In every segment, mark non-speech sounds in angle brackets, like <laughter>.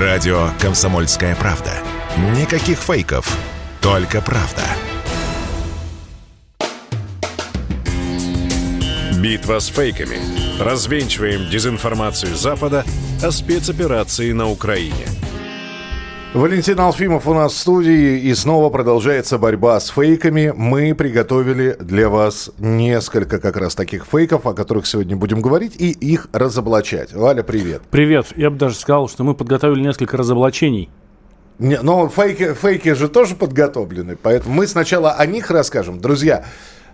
Радио «Комсомольская правда». Никаких фейков, только правда. Битва с фейками. Развенчиваем дезинформацию Запада о спецоперации на Украине. Валентин Алфимов у нас в студии, и снова продолжается борьба с фейками. Мы приготовили для вас несколько как раз таких фейков, о которых сегодня будем говорить, и их разоблачать. Валя, привет. Привет. Я бы даже сказал, что мы подготовили несколько разоблачений. Не, но фейки, фейки же тоже подготовлены, поэтому мы сначала о них расскажем. Друзья,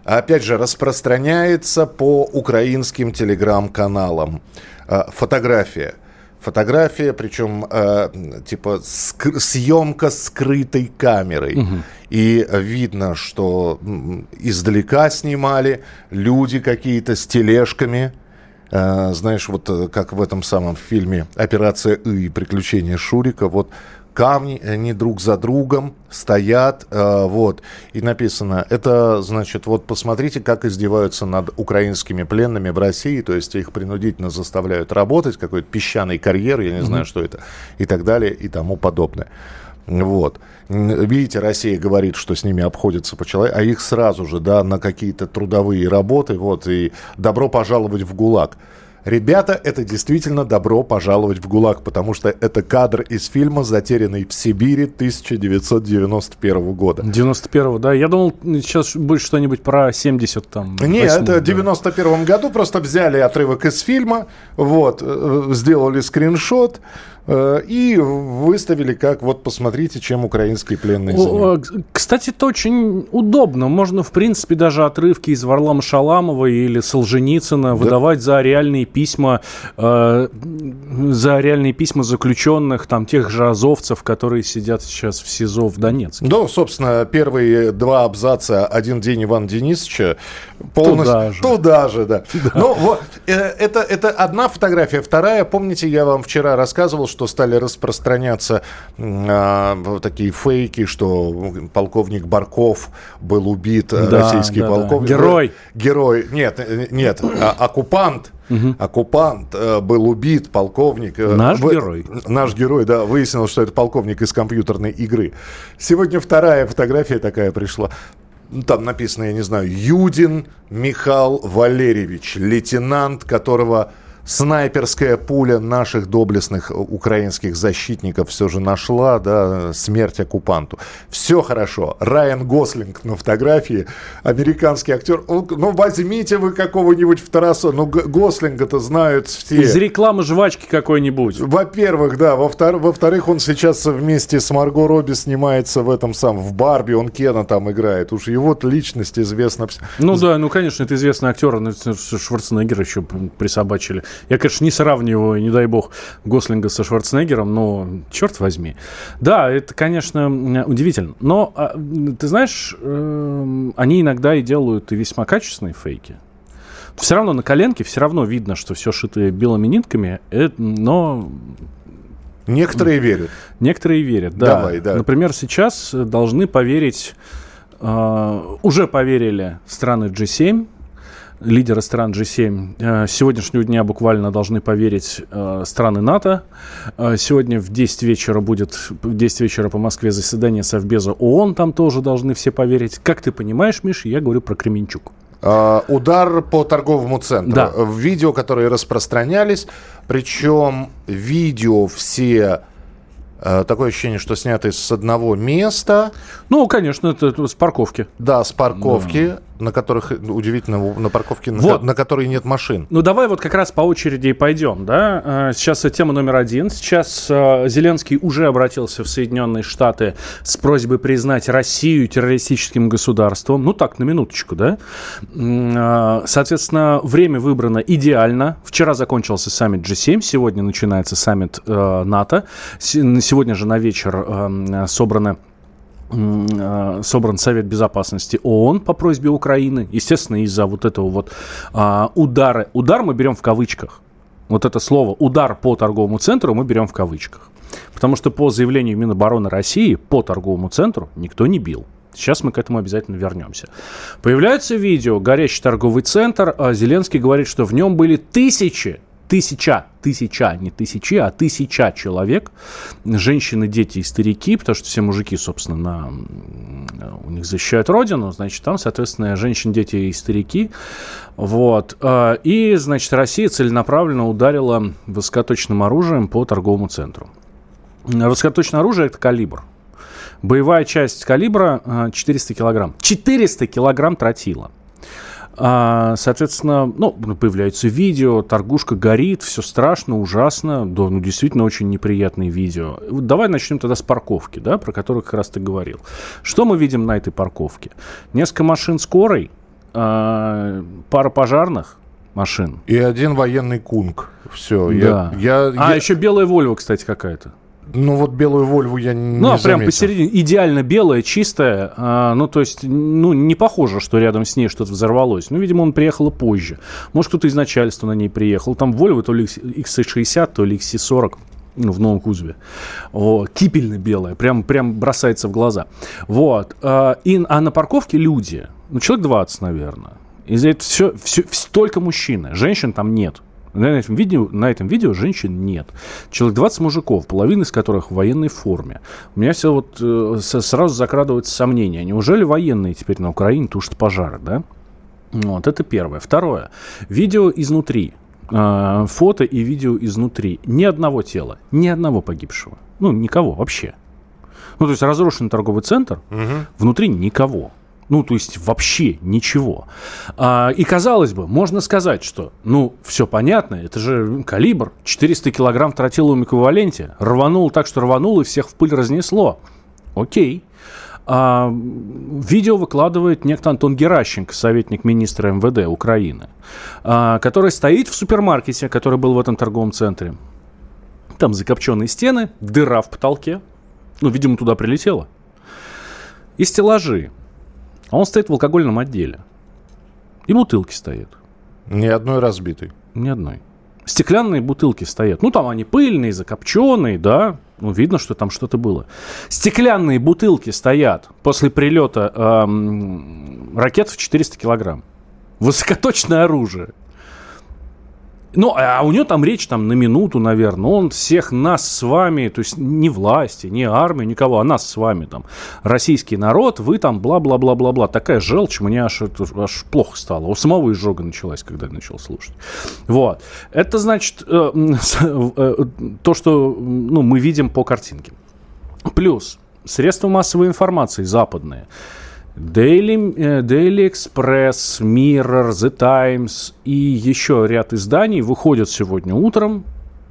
опять же, распространяется по украинским телеграм-каналам э, фотография – фотография, причем э, типа ск- съемка скрытой камерой. Угу. И видно, что издалека снимали люди какие-то с тележками. Э, знаешь, вот э, как в этом самом фильме «Операция И. Приключения Шурика». Вот камни, они друг за другом стоят, э, вот, и написано, это, значит, вот посмотрите, как издеваются над украинскими пленными в России, то есть их принудительно заставляют работать, какой-то песчаный карьер, я не mm-hmm. знаю, что это, и так далее, и тому подобное. Вот. Видите, Россия говорит, что с ними обходится по человеку, а их сразу же, да, на какие-то трудовые работы, вот, и добро пожаловать в ГУЛАГ. Ребята, это действительно добро пожаловать в ГУЛАГ, потому что это кадр из фильма «Затерянный в Сибири» 1991 года. 91 да? Я думал, сейчас будет что-нибудь про 70 там. Не, это в 91 году просто взяли отрывок из фильма, вот, э, сделали скриншот, Э, и выставили как, вот посмотрите, чем украинские пленные занимаются. Кстати, это очень удобно. Можно, в принципе, даже отрывки из Варлама Шаламова или Солженицына да. выдавать за реальные письма, э, за реальные письма заключенных, там, тех же азовцев, которые сидят сейчас в СИЗО в Донецке. Да, собственно, первые два абзаца «Один день Ивана Денисовича» полностью... Туда же. Туда же, да. <laughs> да. Ну, вот, э, это, это одна фотография. Вторая, помните, я вам вчера рассказывал, что стали распространяться э, такие фейки, что полковник Барков был убит, э, да, российский да, полковник. Да. Герой. Герой. Нет, э, нет, а, оккупант. Угу. Оккупант э, был убит, полковник. Э, наш в, герой. Наш герой, да, выяснилось, что это полковник из компьютерной игры. Сегодня вторая фотография такая пришла там написано, я не знаю, Юдин Михаил Валерьевич, лейтенант, которого снайперская пуля наших доблестных украинских защитников все же нашла, да, смерть оккупанту. Все хорошо. Райан Гослинг на фотографии, американский актер. Ну, возьмите вы какого-нибудь второсо. Ну, Гослинга-то знают все. Из рекламы жвачки какой-нибудь. Во-первых, да. Во-вторых, он сейчас вместе с Марго Робби снимается в этом самом, в Барби, он Кена там играет. Уж его личность известна. Ну да, ну конечно, это известный актер. Шварценеггер еще присобачили. Я, конечно, не сравниваю, не дай бог, Гослинга со Шварценеггером, но черт возьми. Да, это, конечно, удивительно. Но, а, ты знаешь, эм, они иногда и делают и весьма качественные фейки. Все равно на коленке, все равно видно, что все шито белыми нитками, э, но Некоторые верят. Некоторые верят, да. Давай, да. Например, сейчас должны поверить, э, уже поверили страны G7, лидеры стран G7 э, сегодняшнего дня буквально должны поверить э, страны НАТО. Э, сегодня в 10 вечера будет, в 10 вечера по Москве заседание Совбеза ООН, там тоже должны все поверить. Как ты понимаешь, Миша, я говорю про Кременчук. Удар по торговому центру. Да. Видео, которые распространялись, причем видео все такое ощущение, что сняты с одного места. Ну, конечно, это, это с парковки. Да, с парковки, да. На которых, удивительно, на парковке, вот. на, на которой нет машин. Ну, давай вот как раз по очереди и пойдем, да. Э, сейчас тема номер один. Сейчас э, Зеленский уже обратился в Соединенные Штаты с просьбой признать Россию террористическим государством. Ну, так, на минуточку, да. Соответственно, время выбрано идеально. Вчера закончился саммит G7, сегодня начинается саммит НАТО Сегодня же на вечер э, собраны э, собран Совет Безопасности ООН по просьбе Украины. Естественно, из-за вот этого вот а, удара. Удар мы берем в кавычках. Вот это слово «удар по торговому центру» мы берем в кавычках. Потому что по заявлению Минобороны России по торговому центру никто не бил. Сейчас мы к этому обязательно вернемся. Появляется видео «Горящий торговый центр». А Зеленский говорит, что в нем были тысячи тысяча, тысяча, не тысячи, а тысяча человек, женщины, дети и старики, потому что все мужики, собственно, на, у них защищают родину, значит, там, соответственно, женщины, дети и старики, вот, э, и, значит, Россия целенаправленно ударила высокоточным оружием по торговому центру. Высокоточное оружие – это калибр. Боевая часть калибра 400 килограмм. 400 килограмм тротила. А, соответственно, ну, появляются видео, торгушка горит, все страшно, ужасно, да, ну, действительно очень неприятные видео. Вот давай начнем тогда с парковки, да, про которую как раз ты говорил. Что мы видим на этой парковке? Несколько машин скорой, а, пара пожарных, машин. И один военный кунг. Все. Да. Я, я, а, я... еще белая Вольва, кстати, какая-то. Ну, вот белую Вольву я не Ну, а прям посередине, идеально белая, чистая. А, ну, то есть, ну, не похоже, что рядом с ней что-то взорвалось. Ну, видимо, он приехал позже. Может, кто-то из начальства на ней приехал. Там Вольва то ли XC60, то ли XC40 ну, в новом кузове. Вот. Кипельно белая, прям, прям бросается в глаза. Вот. А, и, а на парковке люди, ну, человек 20, наверное. И за это все, все, только мужчины. Женщин там нет. На этом, видео, на этом видео женщин нет. Человек 20 мужиков, половина из которых в военной форме. У меня все вот э, сразу закрадывается сомнение. Неужели военные теперь на Украине тушат пожары, да? Вот, это первое. Второе. Видео изнутри. Э, фото и видео изнутри. Ни одного тела, ни одного погибшего. Ну, никого вообще. Ну, то есть разрушенный торговый центр, угу. внутри никого. Ну, то есть вообще ничего. А, и казалось бы, можно сказать, что, ну, все понятно, это же калибр, 400 килограмм в тротиловом эквиваленте. Рванул так, что рванул, и всех в пыль разнесло. Окей. А, видео выкладывает некто Антон Геращенко, советник министра МВД Украины, а, который стоит в супермаркете, который был в этом торговом центре. Там закопченные стены, дыра в потолке. Ну, видимо, туда прилетело. И стеллажи. А он стоит в алкогольном отделе. И бутылки стоят. Ни одной разбитой. Ни одной. Стеклянные бутылки стоят. Ну, там они пыльные, закопченные, да. Ну, видно, что там что-то было. Стеклянные бутылки стоят после прилета эм, ракет в 400 килограмм. Высокоточное оружие. Ну, а у него там речь там на минуту, наверное. Он всех нас с вами, то есть не власти, не армию, никого, а нас с вами там. Российский народ, вы там бла-бла-бла-бла-бла. Такая желчь, мне аж, это, аж плохо стало. У самого изжога началась, когда я начал слушать. Вот. Это значит э, э, то, что ну, мы видим по картинке. Плюс средства массовой информации западные – Daily, э, Daily Express, Mirror, The Times и еще ряд изданий выходят сегодня утром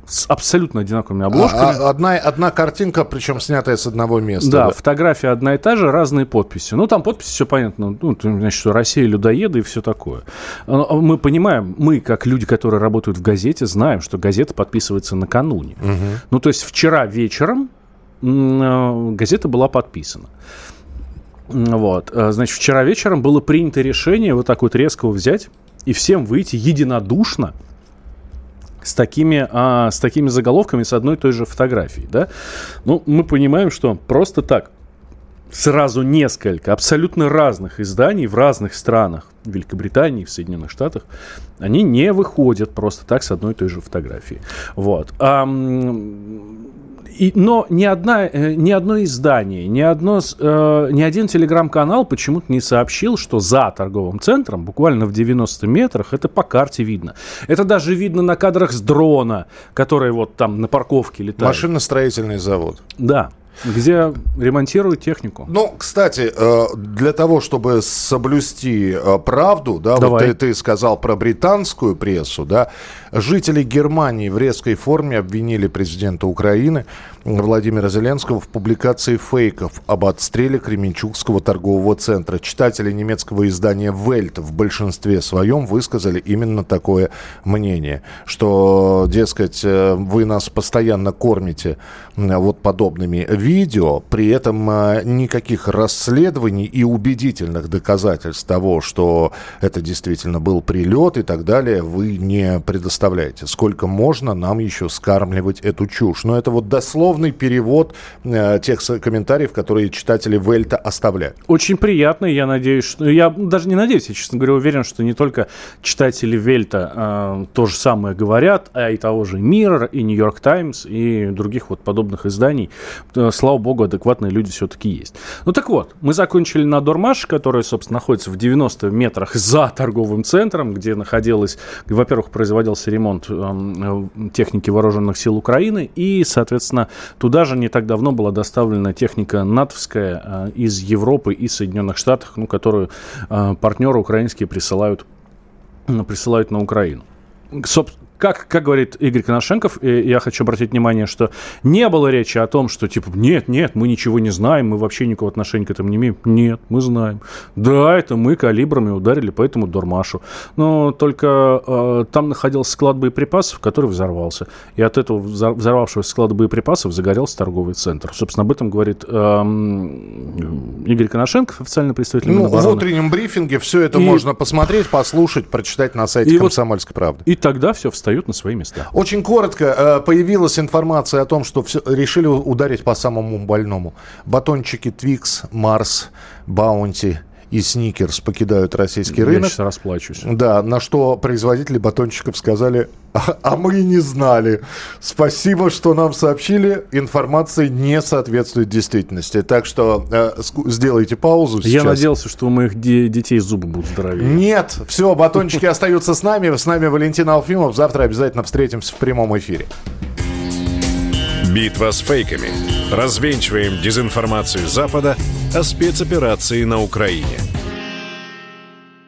с абсолютно одинаковыми обложками. А, а, одна, одна картинка, причем снятая с одного места. Да, да, фотография одна и та же, разные подписи. Ну, там подписи, все понятно. Ну, значит, что Россия людоеды и все такое. А, мы понимаем, мы, как люди, которые работают в газете, знаем, что газета подписывается накануне. Угу. Ну, то есть вчера вечером э, газета была подписана. Вот. Э, значит, вчера вечером было принято решение вот так вот резко взять и всем выйти единодушно с такими, а, с такими заголовками с одной и той же фотографией, да? Ну, мы понимаем, что просто так сразу несколько абсолютно разных изданий в разных странах, в Великобритании, в Соединенных Штатах, они не выходят просто так с одной и той же фотографии. Вот. А, и, но ни, одна, э, ни одно издание, ни, одно, э, ни один телеграм-канал почему-то не сообщил, что за торговым центром, буквально в 90 метрах, это по карте видно. Это даже видно на кадрах с дрона, который вот там на парковке летает. Машиностроительный завод. Да. Где ремонтируют технику. Ну, кстати, э, для того, чтобы соблюсти э, правду, да, Давай. вот ты, ты сказал про британскую прессу, да, жители Германии в резкой форме обвинили президента Украины Владимира Зеленского в публикации фейков об отстреле Кременчугского торгового центра. Читатели немецкого издания «Вельт» в большинстве своем высказали именно такое мнение, что, дескать, э, вы нас постоянно кормите вот подобными видео видео, при этом э, никаких расследований и убедительных доказательств того, что это действительно был прилет и так далее, вы не предоставляете. Сколько можно нам еще скармливать эту чушь? Но это вот дословный перевод э, тех комментариев, которые читатели Вельта оставляют. Очень приятно, я надеюсь, что... Я даже не надеюсь, я, честно говоря, уверен, что не только читатели Вельта э, то же самое говорят, а и того же Мир, и Нью-Йорк Таймс, и других вот подобных изданий. Э, слава богу, адекватные люди все-таки есть. Ну так вот, мы закончили на Дормаш, которая, собственно, находится в 90 метрах за торговым центром, где находилась, во-первых, производился ремонт э, техники вооруженных сил Украины, и, соответственно, туда же не так давно была доставлена техника натовская э, из Европы и Соединенных Штатов, ну, которую э, партнеры украинские присылают, присылают на Украину. Как, как говорит Игорь Коношенков, я хочу обратить внимание, что не было речи о том, что типа нет, нет, мы ничего не знаем, мы вообще никакого отношения к этому не имеем. Нет, мы знаем. Да, это мы калибрами ударили по этому Дормашу. Но только э, там находился склад боеприпасов, который взорвался. И от этого взорвавшегося склада боеприпасов загорелся торговый центр. Собственно, об этом говорит э, Игорь Коношенков, официальный представитель ну, Минобороны. В утреннем брифинге все это и... можно посмотреть, послушать, прочитать на сайте и «Комсомольской вот, правды». И тогда все встает встают на свои места. Очень коротко э, появилась информация о том, что все, решили ударить по самому больному. Батончики Твикс, Марс, Баунти и Сникерс покидают российский Я рынок. Я сейчас расплачусь. Да, на что производители батончиков сказали, а, а мы не знали. Спасибо, что нам сообщили. Информация не соответствует действительности. Так что э, сделайте паузу сейчас. Я надеялся, что у моих де- детей зубы будут здоровее. Нет, все, батончики <laughs> остаются с нами. С нами Валентин Алфимов. Завтра обязательно встретимся в прямом эфире. Битва с фейками. Развенчиваем дезинформацию Запада о спецоперации на Украине –